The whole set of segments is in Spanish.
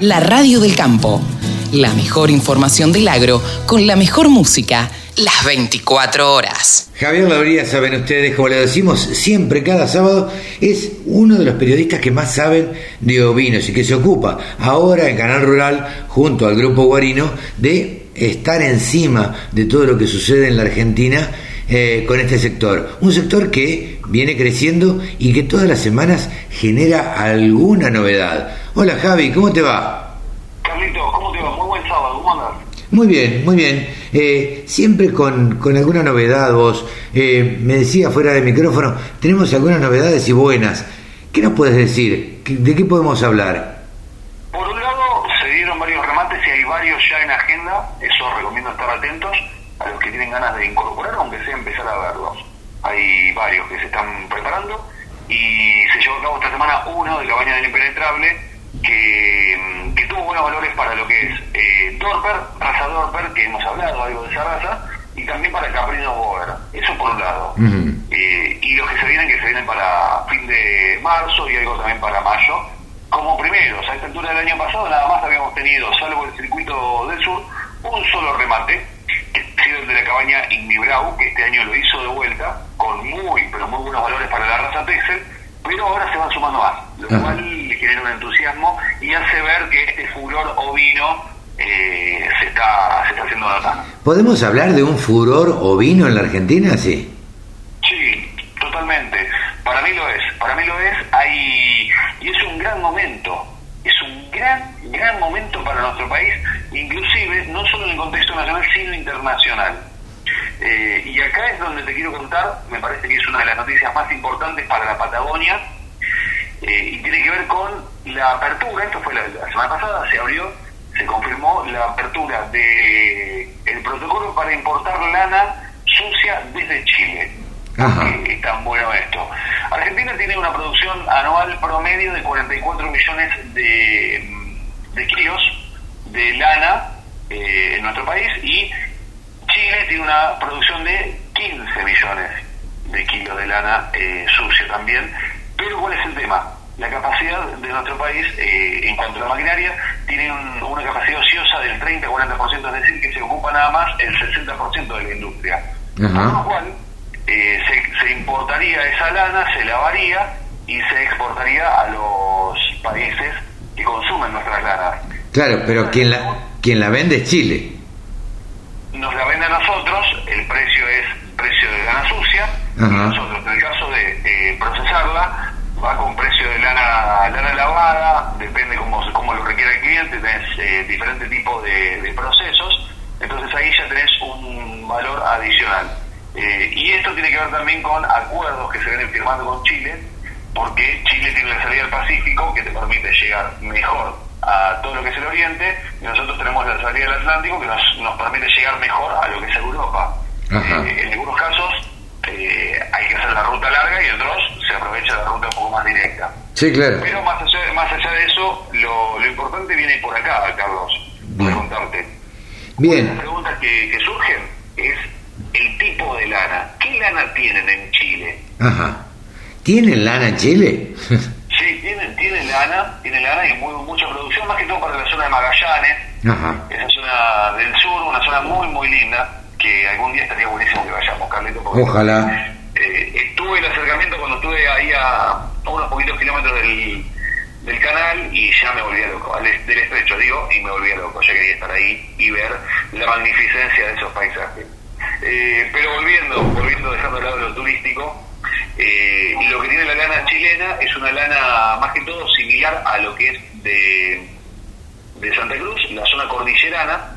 La radio del campo. La mejor información del agro con la mejor música las 24 horas. Javier Labría, saben ustedes, como le decimos siempre cada sábado, es uno de los periodistas que más saben de ovinos y que se ocupa ahora en Canal Rural, junto al Grupo Guarino, de estar encima de todo lo que sucede en la Argentina eh, con este sector. Un sector que viene creciendo y que todas las semanas genera alguna novedad. Hola Javi, ¿cómo te va? Carlito, ¿cómo te va? Muy buen sábado, ¿cómo andas? Muy bien, muy bien. Eh, siempre con, con, alguna novedad vos. Eh, me decía fuera de micrófono, tenemos algunas novedades y buenas. ¿Qué nos puedes decir? ¿De qué podemos hablar? Por un lado, se dieron varios remates y hay varios ya en agenda. Eso recomiendo estar atentos a los que tienen ganas de incorporar, aunque sea empezar a verlos. Hay varios que se están preparando y se llevó a cabo esta semana uno de Cabaña del Impenetrable que, que, tuvo buenos valores para lo que es eh, Dorper, raza Dorper, que hemos hablado algo de esa raza, y también para Caprino Boer. Eso por un lado. eh, y los que se vienen, que se vienen para fin de marzo y algo también para mayo. Como primeros, a esta altura del año pasado nada más habíamos tenido, salvo el circuito del sur, un solo remate, de la cabaña Ignibrau, que este año lo hizo de vuelta, con muy, pero muy buenos valores para la raza Texel, pero ahora se van sumando más, lo Ajá. cual le genera un entusiasmo y hace ver que este furor ovino eh, se, está, se está haciendo notar. ¿Podemos hablar de un furor ovino en la Argentina? Sí. Sí, totalmente. Para mí lo es, para mí lo es, hay, y es un gran momento, gran, gran momento para nuestro país, inclusive no solo en el contexto nacional, sino internacional. Eh, y acá es donde te quiero contar, me parece que es una de las noticias más importantes para la Patagonia, eh, y tiene que ver con la apertura, esto fue la, la, semana pasada, se abrió, se confirmó la apertura de el protocolo para importar lana sucia desde Chile. Es tan bueno esto. Argentina tiene una producción anual promedio de 44 millones de, de kilos de lana eh, en nuestro país y Chile tiene una producción de 15 millones de kilos de lana eh, sucia también. Pero ¿cuál es el tema? La capacidad de nuestro país eh, en cuanto a la maquinaria tiene un, una capacidad ociosa del 30-40%, es decir, que se ocupa nada más el 60% de la industria. Con lo cual, eh, se, se importaría esa lana, se lavaría y se exportaría a los países que consumen nuestras lanas. Claro, pero quien la, quien la vende es Chile nos la vende a nosotros, el precio es precio de lana sucia, Ajá. y nosotros en el caso de eh, procesarla, va con precio de lana, lana lavada, depende cómo, cómo lo requiera el cliente, tenés eh, diferentes tipos de, de, procesos, entonces ahí ya tenés un valor adicional. Eh, y esto tiene que ver también con acuerdos que se vienen firmando con Chile, porque Chile tiene la salida al Pacífico que te permite llegar mejor a todo lo que es el Oriente y nosotros tenemos la salida del Atlántico que nos, nos permite llegar mejor a lo que es Europa. Eh, en algunos casos eh, hay que hacer la ruta larga y en otros se aprovecha la ruta un poco más directa. Sí, claro. Pero más allá, más allá de eso, lo, lo importante viene por acá, Carlos, Bien. preguntarte. Bien. Una pregunta que, que surgen es el tipo de lana. ¿Qué lana tienen en Chile? Ajá. ¿Tienen lana en Chile? Lana, tienen lana y muy, mucha producción, más que todo para la zona de Magallanes, Ajá. esa zona del sur, una zona muy, muy linda, que algún día estaría buenísimo que vayamos, Carlito. Ojalá. Eh, estuve el acercamiento cuando estuve ahí a, a unos poquitos kilómetros del, del canal y ya me volvía loco, al, del estrecho digo, y me volvía loco, ya quería estar ahí y ver la magnificencia de esos paisajes. Eh, pero volviendo, volviendo dejando de lado lo turístico, eh, lo que tiene la lana chilena es una lana más que todo similar a lo que es de, de Santa Cruz, la zona cordillerana,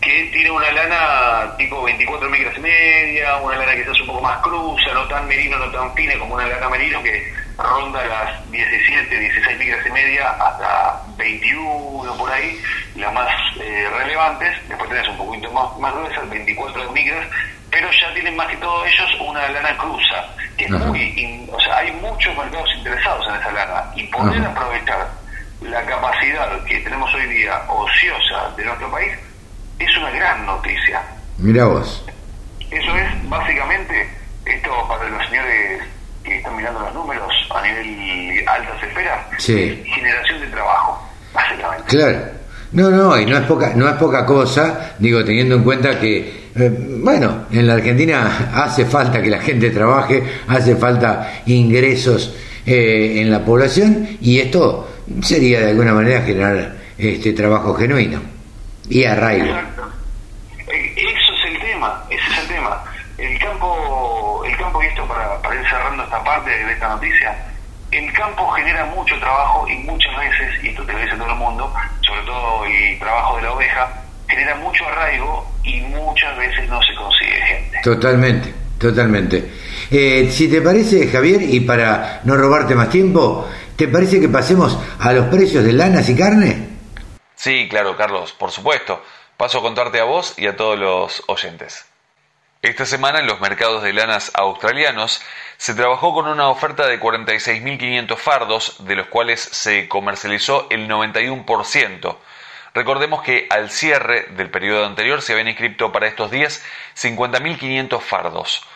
que tiene una lana tipo 24 micras y media, una lana hace un poco más cruza, no tan merino, no tan fina como una lana merino que ronda las 17, 16 micras y media hasta 21 por ahí, las más eh, relevantes, después tenés un poquito más, más gruesas, 24 micras, pero ya tienen más que todo ellos una lana cruza, que es muy, in, o sea, hay muchos mercados interesados en esa lana y poder Ajá. aprovechar la capacidad que tenemos hoy día ociosa de nuestro país es una gran noticia. Mira vos. Eso es básicamente, esto para los señores que están mirando los números a nivel altas esferas, sí. generación de trabajo. prácticamente. Claro. No, no, y no es poca, no es poca cosa, digo, teniendo en cuenta que, eh, bueno, en la Argentina hace falta que la gente trabaje, hace falta ingresos eh, en la población y esto sería de alguna manera generar este trabajo genuino y arraigo. Exacto. Eh, Eso es el tema, ese es el tema. El campo, el campo y esto para, para ir cerrando esta parte de esta noticia, el campo genera mucho trabajo y muchas veces, y esto te lo dice todo el mundo, sobre todo el trabajo de la oveja, genera mucho arraigo y muchas veces no se consigue gente. Totalmente, totalmente. Eh, si te parece, Javier, y para no robarte más tiempo, ¿te parece que pasemos a los precios de lanas y carne? Sí, claro, Carlos, por supuesto. Paso a contarte a vos y a todos los oyentes. Esta semana en los mercados de lanas australianos se trabajó con una oferta de 46.500 fardos, de los cuales se comercializó el 91%. Recordemos que al cierre del periodo anterior se habían inscrito para estos días 50.500 fardos.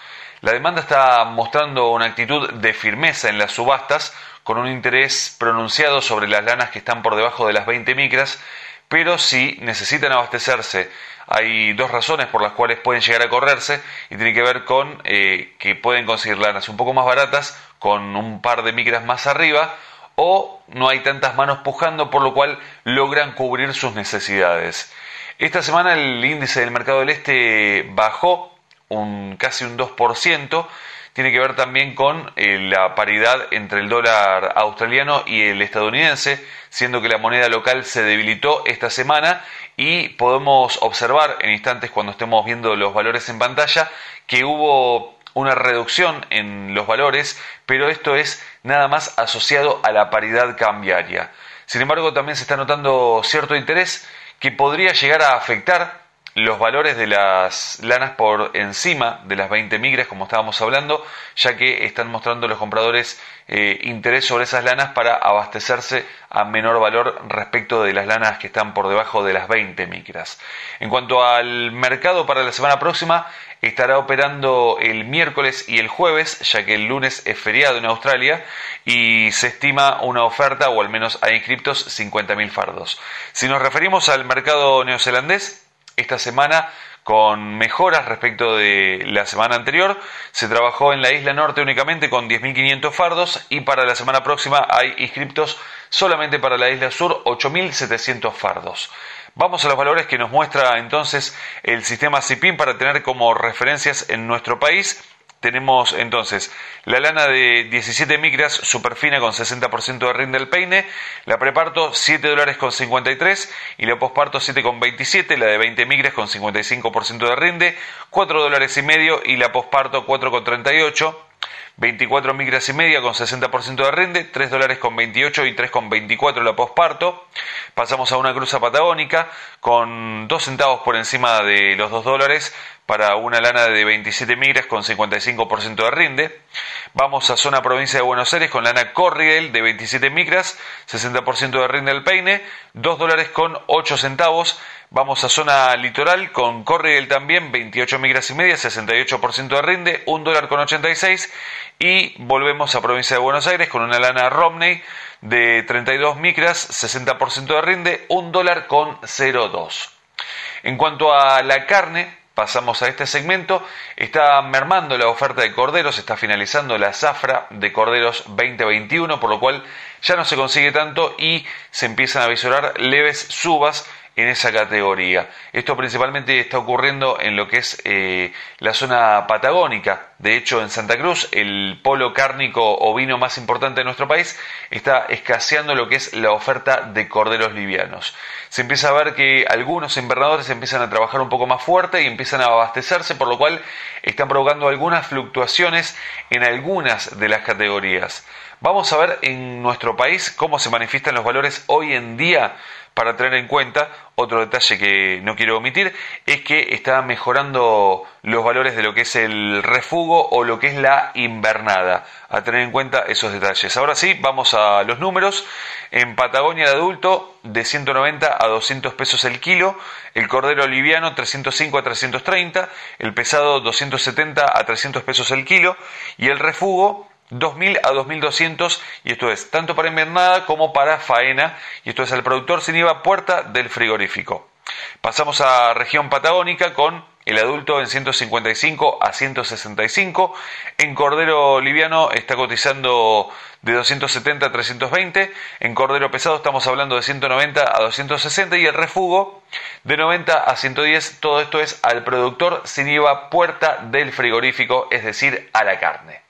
La demanda está mostrando una actitud de firmeza en las subastas, con un interés pronunciado sobre las lanas que están por debajo de las 20 micras, pero si necesitan abastecerse, hay dos razones por las cuales pueden llegar a correrse y tiene que ver con eh, que pueden conseguir lanas un poco más baratas con un par de micras más arriba o no hay tantas manos pujando por lo cual logran cubrir sus necesidades. Esta semana el índice del mercado del este bajó un casi un 2%, tiene que ver también con eh, la paridad entre el dólar australiano y el estadounidense, siendo que la moneda local se debilitó esta semana y podemos observar en instantes cuando estemos viendo los valores en pantalla que hubo una reducción en los valores, pero esto es nada más asociado a la paridad cambiaria. Sin embargo, también se está notando cierto interés que podría llegar a afectar los valores de las lanas por encima de las 20 migras, como estábamos hablando, ya que están mostrando los compradores eh, interés sobre esas lanas para abastecerse a menor valor respecto de las lanas que están por debajo de las 20 micras. En cuanto al mercado para la semana próxima, estará operando el miércoles y el jueves, ya que el lunes es feriado en Australia y se estima una oferta, o al menos hay inscriptos, 50.000 fardos. Si nos referimos al mercado neozelandés, esta semana con mejoras respecto de la semana anterior. Se trabajó en la isla norte únicamente con 10.500 fardos y para la semana próxima hay inscriptos solamente para la isla sur 8.700 fardos. Vamos a los valores que nos muestra entonces el sistema CIPIN para tener como referencias en nuestro país tenemos entonces la lana de 17 micras superfina con 60% de rinde del peine, la preparto 7 dólares con 53 y la posparto 7 con 27, la de 20 micras con 55% de rinde, 4 dólares y medio y la posparto 4 con 38. 24 micras y media con 60% de rinde, 3 dólares con 28 y 3 con 24 la posparto. Pasamos a una cruza patagónica con 2 centavos por encima de los 2 dólares para una lana de 27 migras con 55% de rinde. Vamos a zona provincia de Buenos Aires con lana Corriel de 27 micras, 60% de rinde del peine, 2 dólares con 8 centavos. Vamos a zona litoral con Corriel también, 28 migras y media, 68% de rinde, 1 dólar con 86. Y volvemos a provincia de Buenos Aires con una lana Romney de 32 micras, 60% de rinde, 1 dólar con 02. En cuanto a la carne, pasamos a este segmento, está mermando la oferta de corderos, está finalizando la zafra de corderos 2021, por lo cual ya no se consigue tanto y se empiezan a visorar leves subas en esa categoría. Esto principalmente está ocurriendo en lo que es eh, la zona patagónica. De hecho, en Santa Cruz, el polo cárnico ovino más importante de nuestro país está escaseando lo que es la oferta de corderos livianos. Se empieza a ver que algunos invernadores empiezan a trabajar un poco más fuerte y empiezan a abastecerse, por lo cual están provocando algunas fluctuaciones en algunas de las categorías. Vamos a ver en nuestro país cómo se manifiestan los valores hoy en día para tener en cuenta, otro detalle que no quiero omitir, es que está mejorando los valores de lo que es el refugo o lo que es la invernada. A tener en cuenta esos detalles. Ahora sí, vamos a los números. En Patagonia de adulto, de 190 a 200 pesos el kilo. El cordero liviano, 305 a 330. El pesado, 270 a 300 pesos el kilo. Y el refugo, 2.000 a 2.200 y esto es tanto para invernada como para faena y esto es el productor sin IVA puerta del frigorífico. Pasamos a región patagónica con el adulto en 155 a 165. En cordero liviano está cotizando de 270 a 320. En cordero pesado estamos hablando de 190 a 260 y el refugo de 90 a 110. Todo esto es al productor sin IVA puerta del frigorífico, es decir, a la carne.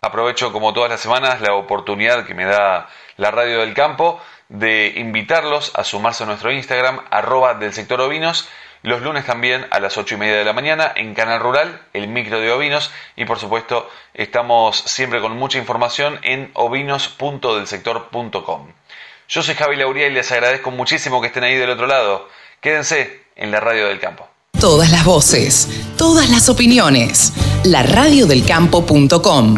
Aprovecho como todas las semanas la oportunidad que me da la radio del campo de invitarlos a sumarse a nuestro Instagram, arroba del sector ovinos los lunes también a las 8 y media de la mañana en Canal Rural, el micro de ovinos. Y por supuesto, estamos siempre con mucha información en ovinos.delsector.com. Yo soy Javi Lauría y les agradezco muchísimo que estén ahí del otro lado. Quédense en la radio del campo. Todas las voces, todas las opiniones. La radiodelcampo.com.